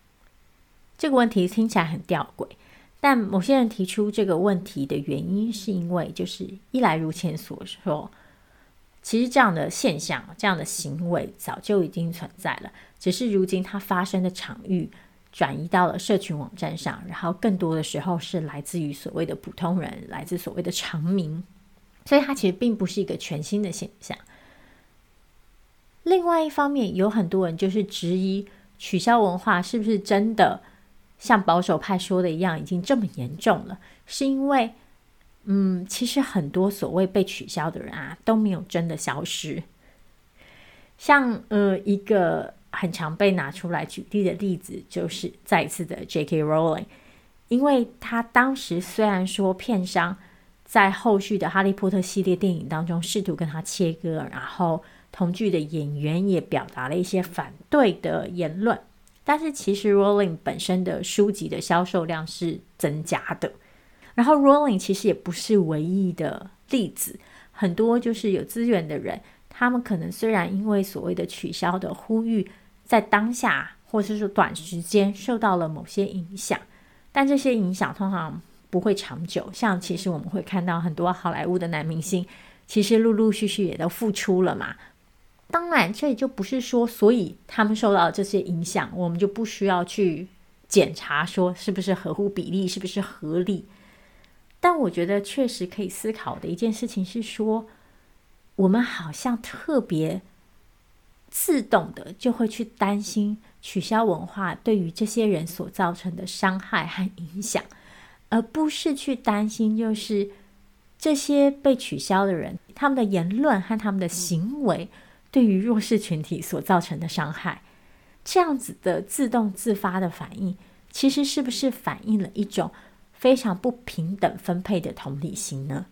这个问题听起来很吊诡，但某些人提出这个问题的原因，是因为就是一来如前所说。其实这样的现象、这样的行为早就已经存在了，只是如今它发生的场域转移到了社群网站上，然后更多的时候是来自于所谓的普通人，来自所谓的常民，所以它其实并不是一个全新的现象。另外一方面，有很多人就是质疑取消文化是不是真的像保守派说的一样，已经这么严重了？是因为，嗯，其实很多所谓被取消的人啊，都没有真的消失。像呃，一个很常被拿出来举例的例子，就是再一次的 J.K. Rowling，因为他当时虽然说片商在后续的《哈利波特》系列电影当中试图跟他切割，然后。同剧的演员也表达了一些反对的言论，但是其实 Rowling 本身的书籍的销售量是增加的。然后，Rolling 其实也不是唯一的例子，很多就是有资源的人，他们可能虽然因为所谓的取消的呼吁，在当下或者是说短时间受到了某些影响，但这些影响通常不会长久。像其实我们会看到很多好莱坞的男明星，其实陆陆续续也都复出了嘛。当然，这也就不是说，所以他们受到这些影响，我们就不需要去检查说是不是合乎比例，是不是合理。但我觉得确实可以思考的一件事情是说，我们好像特别自动的就会去担心取消文化对于这些人所造成的伤害和影响，而不是去担心就是这些被取消的人他们的言论和他们的行为。对于弱势群体所造成的伤害，这样子的自动自发的反应，其实是不是反映了一种非常不平等分配的同理心呢？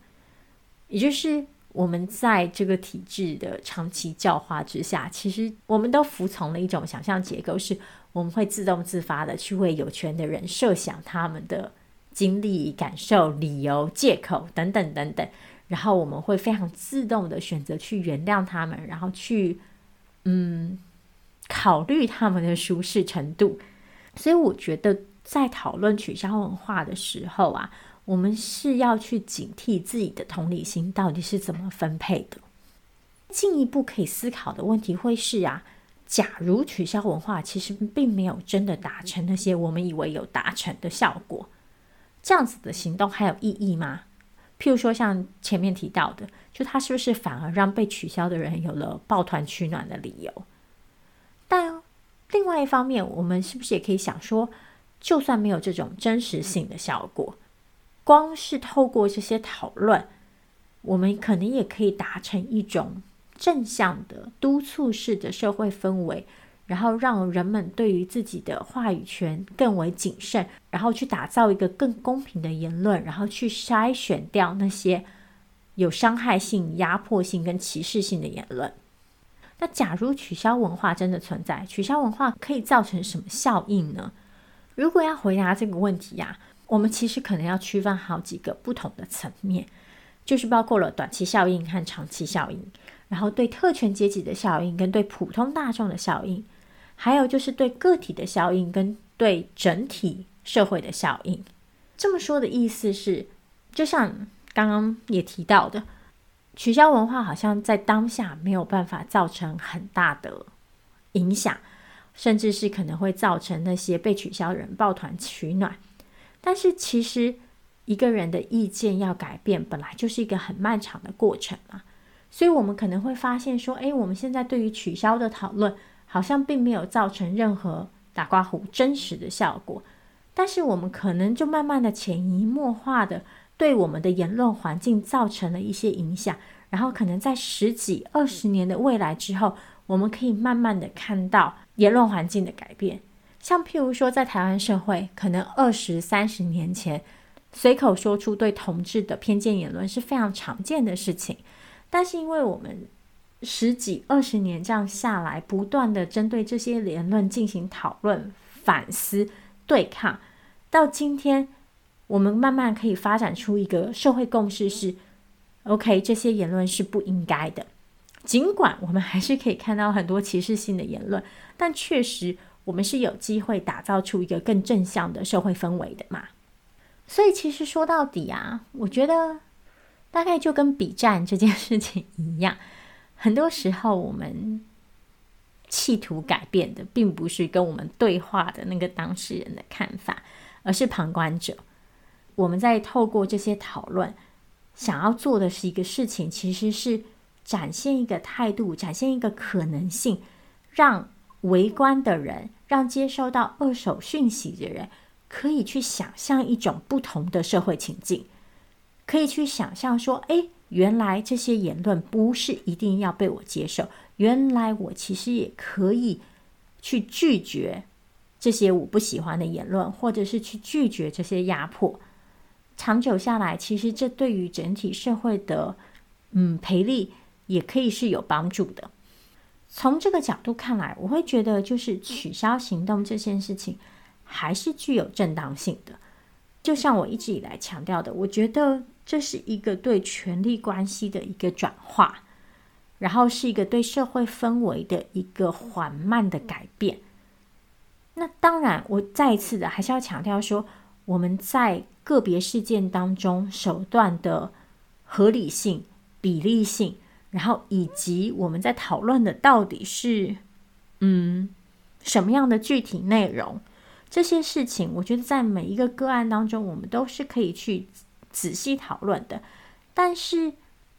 也就是我们在这个体制的长期教化之下，其实我们都服从了一种想象结构，是我们会自动自发的去为有权的人设想他们的经历、感受、理由、借口等等等等。然后我们会非常自动的选择去原谅他们，然后去嗯考虑他们的舒适程度。所以我觉得在讨论取消文化的时候啊，我们是要去警惕自己的同理心到底是怎么分配的。进一步可以思考的问题会是啊，假如取消文化其实并没有真的达成那些我们以为有达成的效果，这样子的行动还有意义吗？譬如说，像前面提到的，就它是不是反而让被取消的人有了抱团取暖的理由？但另外一方面，我们是不是也可以想说，就算没有这种真实性的效果，光是透过这些讨论，我们可能也可以达成一种正向的督促式的社会氛围。然后让人们对于自己的话语权更为谨慎，然后去打造一个更公平的言论，然后去筛选掉那些有伤害性、压迫性跟歧视性的言论。那假如取消文化真的存在，取消文化可以造成什么效应呢？如果要回答这个问题呀，我们其实可能要区分好几个不同的层面，就是包括了短期效应和长期效应，然后对特权阶级的效应跟对普通大众的效应。还有就是对个体的效应跟对整体社会的效应。这么说的意思是，就像刚刚也提到的，取消文化好像在当下没有办法造成很大的影响，甚至是可能会造成那些被取消人抱团取暖。但是其实一个人的意见要改变，本来就是一个很漫长的过程嘛。所以我们可能会发现说，诶，我们现在对于取消的讨论。好像并没有造成任何打刮胡真实的效果，但是我们可能就慢慢的潜移默化的对我们的言论环境造成了一些影响，然后可能在十几二十年的未来之后，我们可以慢慢的看到言论环境的改变。像譬如说，在台湾社会，可能二十三十年前，随口说出对同志的偏见言论是非常常见的事情，但是因为我们十几二十年这样下来，不断的针对这些言论进行讨论、反思、对抗，到今天，我们慢慢可以发展出一个社会共识是：OK，这些言论是不应该的。尽管我们还是可以看到很多歧视性的言论，但确实我们是有机会打造出一个更正向的社会氛围的嘛。所以，其实说到底啊，我觉得大概就跟笔战这件事情一样。很多时候，我们企图改变的，并不是跟我们对话的那个当事人的看法，而是旁观者。我们在透过这些讨论，想要做的是一个事情，其实是展现一个态度，展现一个可能性，让围观的人，让接收到二手讯息的人，可以去想象一种不同的社会情境，可以去想象说，哎，原来这些言论不是一定要被我接受，原来我其实也可以去拒绝这些我不喜欢的言论，或者是去拒绝这些压迫。长久下来，其实这对于整体社会的，嗯，培力也可以是有帮助的。从这个角度看来，我会觉得就是取消行动这件事情还是具有正当性的。就像我一直以来强调的，我觉得这是一个对权力关系的一个转化，然后是一个对社会氛围的一个缓慢的改变。那当然，我再一次的还是要强调说，我们在个别事件当中手段的合理性、比例性。然后，以及我们在讨论的到底是，嗯，什么样的具体内容？这些事情，我觉得在每一个个案当中，我们都是可以去仔细讨论的。但是，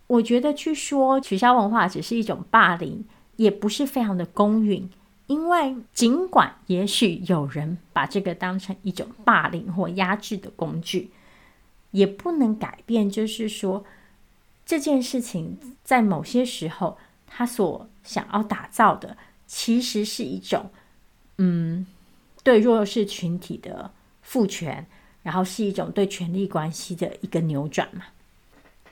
我觉得去说取消文化只是一种霸凌，也不是非常的公允。因为，尽管也许有人把这个当成一种霸凌或压制的工具，也不能改变，就是说。这件事情在某些时候，他所想要打造的，其实是一种，嗯，对弱势群体的赋权，然后是一种对权力关系的一个扭转嘛。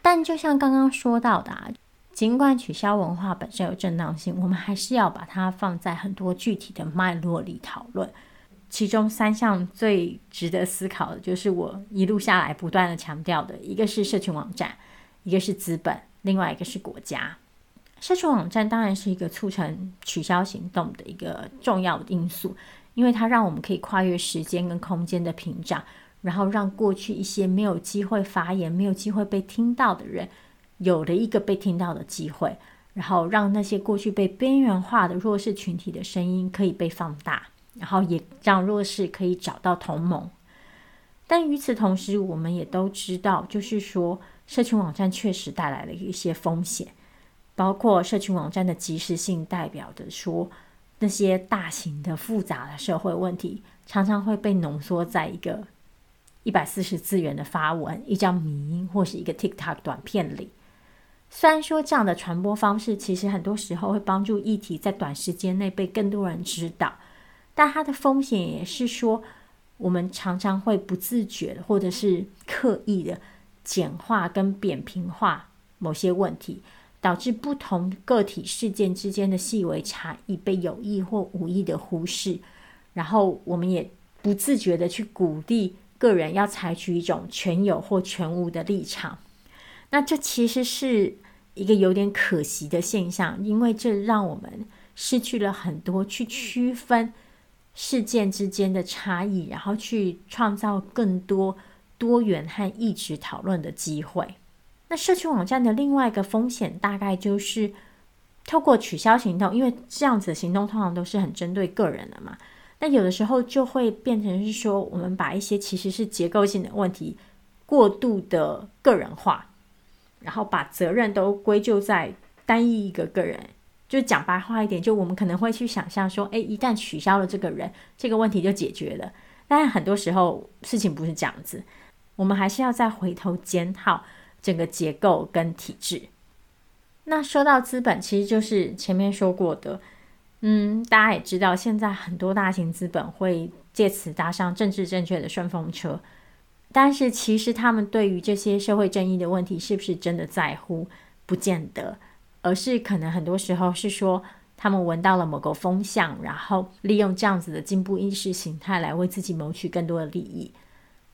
但就像刚刚说到的啊，尽管取消文化本身有正当性，我们还是要把它放在很多具体的脉络里讨论。其中三项最值得思考的，就是我一路下来不断的强调的，一个是社群网站。一个是资本，另外一个是国家。社群网站当然是一个促成取消行动的一个重要的因素，因为它让我们可以跨越时间跟空间的屏障，然后让过去一些没有机会发言、没有机会被听到的人，有了一个被听到的机会，然后让那些过去被边缘化的弱势群体的声音可以被放大，然后也让弱势可以找到同盟。但与此同时，我们也都知道，就是说。社群网站确实带来了一些风险，包括社群网站的即时性，代表的说，那些大型的复杂的社会问题常常会被浓缩在一个一百四十字元的发文、一张迷音或是一个 TikTok 短片里。虽然说这样的传播方式其实很多时候会帮助议题在短时间内被更多人知道，但它的风险也是说，我们常常会不自觉的或者是刻意的。简化跟扁平化某些问题，导致不同个体事件之间的细微差异被有意或无意的忽视，然后我们也不自觉的去鼓励个人要采取一种全有或全无的立场。那这其实是一个有点可惜的现象，因为这让我们失去了很多去区分事件之间的差异，然后去创造更多。多元和异质讨论的机会。那社群网站的另外一个风险，大概就是透过取消行动，因为这样子的行动通常都是很针对个人的嘛。那有的时候就会变成是说，我们把一些其实是结构性的问题过度的个人化，然后把责任都归咎在单一一个个人。就讲白话一点，就我们可能会去想象说，诶，一旦取消了这个人，这个问题就解决了。但很多时候事情不是这样子。我们还是要再回头检讨整个结构跟体制。那说到资本，其实就是前面说过的，嗯，大家也知道，现在很多大型资本会借此搭上政治正确的顺风车，但是其实他们对于这些社会正义的问题是不是真的在乎，不见得，而是可能很多时候是说他们闻到了某个风向，然后利用这样子的进步意识形态来为自己谋取更多的利益。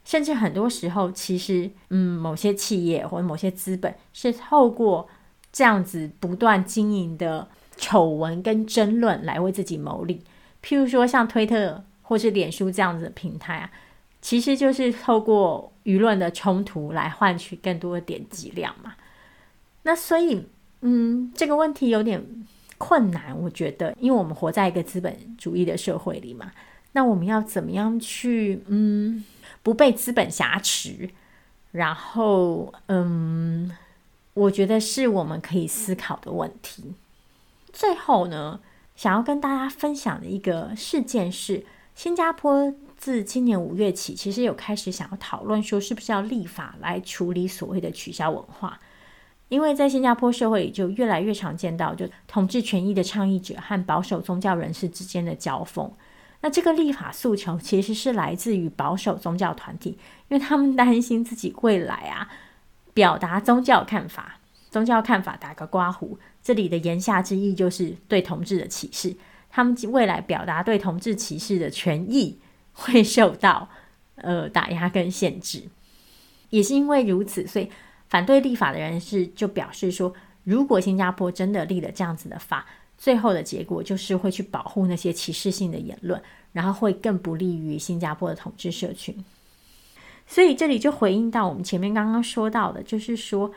甚至很多时候，其实，嗯，某些企业或者某些资本是透过这样子不断经营的丑闻跟争论来为自己谋利。譬如说，像推特或是脸书这样子的平台啊，其实就是透过舆论的冲突来换取更多的点击量嘛。那所以，嗯，这个问题有点困难，我觉得，因为我们活在一个资本主义的社会里嘛。那我们要怎么样去，嗯，不被资本挟持，然后，嗯，我觉得是我们可以思考的问题。最后呢，想要跟大家分享的一个事件是，新加坡自今年五月起，其实有开始想要讨论说，是不是要立法来处理所谓的取消文化。因为在新加坡社会里，就越来越常见到就同治权益的倡议者和保守宗教人士之间的交锋。那这个立法诉求其实是来自于保守宗教团体，因为他们担心自己未来啊，表达宗教看法，宗教看法打个刮胡，这里的言下之意就是对同志的歧视。他们未来表达对同志歧视的权益会受到呃打压跟限制。也是因为如此，所以。反对立法的人士就表示说，如果新加坡真的立了这样子的法，最后的结果就是会去保护那些歧视性的言论，然后会更不利于新加坡的统治社群。所以这里就回应到我们前面刚刚说到的，就是说，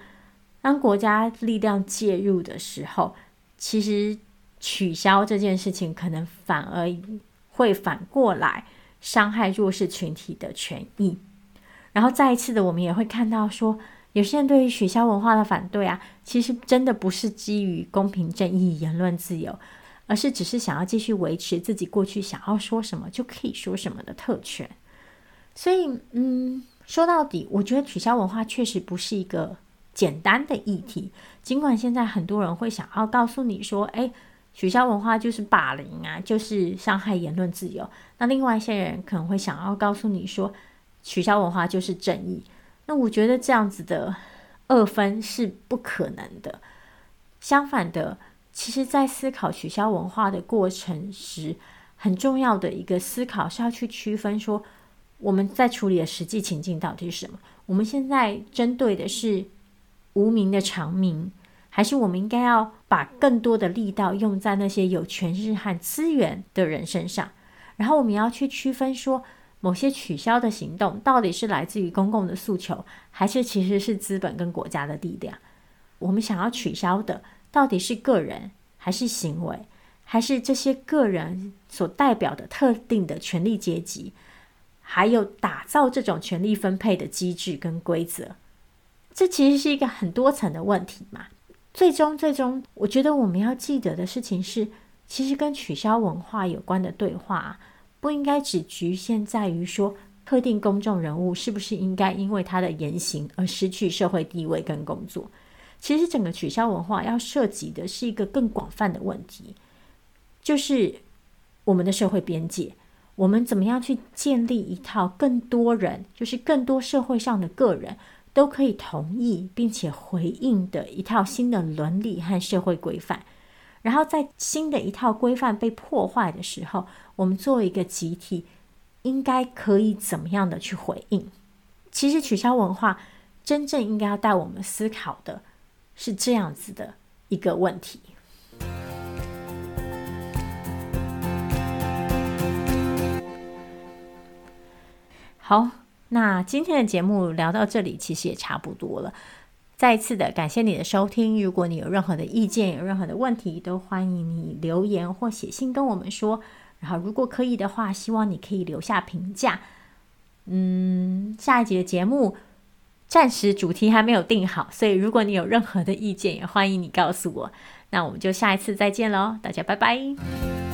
当国家力量介入的时候，其实取消这件事情，可能反而会反过来伤害弱势群体的权益。然后再一次的，我们也会看到说。有些人对于取消文化的反对啊，其实真的不是基于公平正义、言论自由，而是只是想要继续维持自己过去想要说什么就可以说什么的特权。所以，嗯，说到底，我觉得取消文化确实不是一个简单的议题。尽管现在很多人会想要告诉你说，哎，取消文化就是霸凌啊，就是伤害言论自由。那另外一些人可能会想要告诉你说，取消文化就是正义。那我觉得这样子的二分是不可能的。相反的，其实，在思考取消文化的过程时，很重要的一个思考是要去区分说，我们在处理的实际情境到底是什么？我们现在针对的是无名的常民，还是我们应该要把更多的力道用在那些有权势和资源的人身上？然后我们要去区分说。某些取消的行动到底是来自于公共的诉求，还是其实是资本跟国家的力量？我们想要取消的到底是个人，还是行为，还是这些个人所代表的特定的权力阶级？还有打造这种权力分配的机制跟规则？这其实是一个很多层的问题嘛。最终，最终，我觉得我们要记得的事情是，其实跟取消文化有关的对话。不应该只局限在于说特定公众人物是不是应该因为他的言行而失去社会地位跟工作。其实整个取消文化要涉及的是一个更广泛的问题，就是我们的社会边界，我们怎么样去建立一套更多人，就是更多社会上的个人都可以同意并且回应的一套新的伦理和社会规范。然后在新的一套规范被破坏的时候，我们作为一个集体，应该可以怎么样的去回应？其实取消文化真正应该要带我们思考的是这样子的一个问题。好，那今天的节目聊到这里，其实也差不多了。再次的感谢你的收听。如果你有任何的意见，有任何的问题，都欢迎你留言或写信跟我们说。然后，如果可以的话，希望你可以留下评价。嗯，下一集的节目暂时主题还没有定好，所以如果你有任何的意见，也欢迎你告诉我。那我们就下一次再见喽，大家拜拜。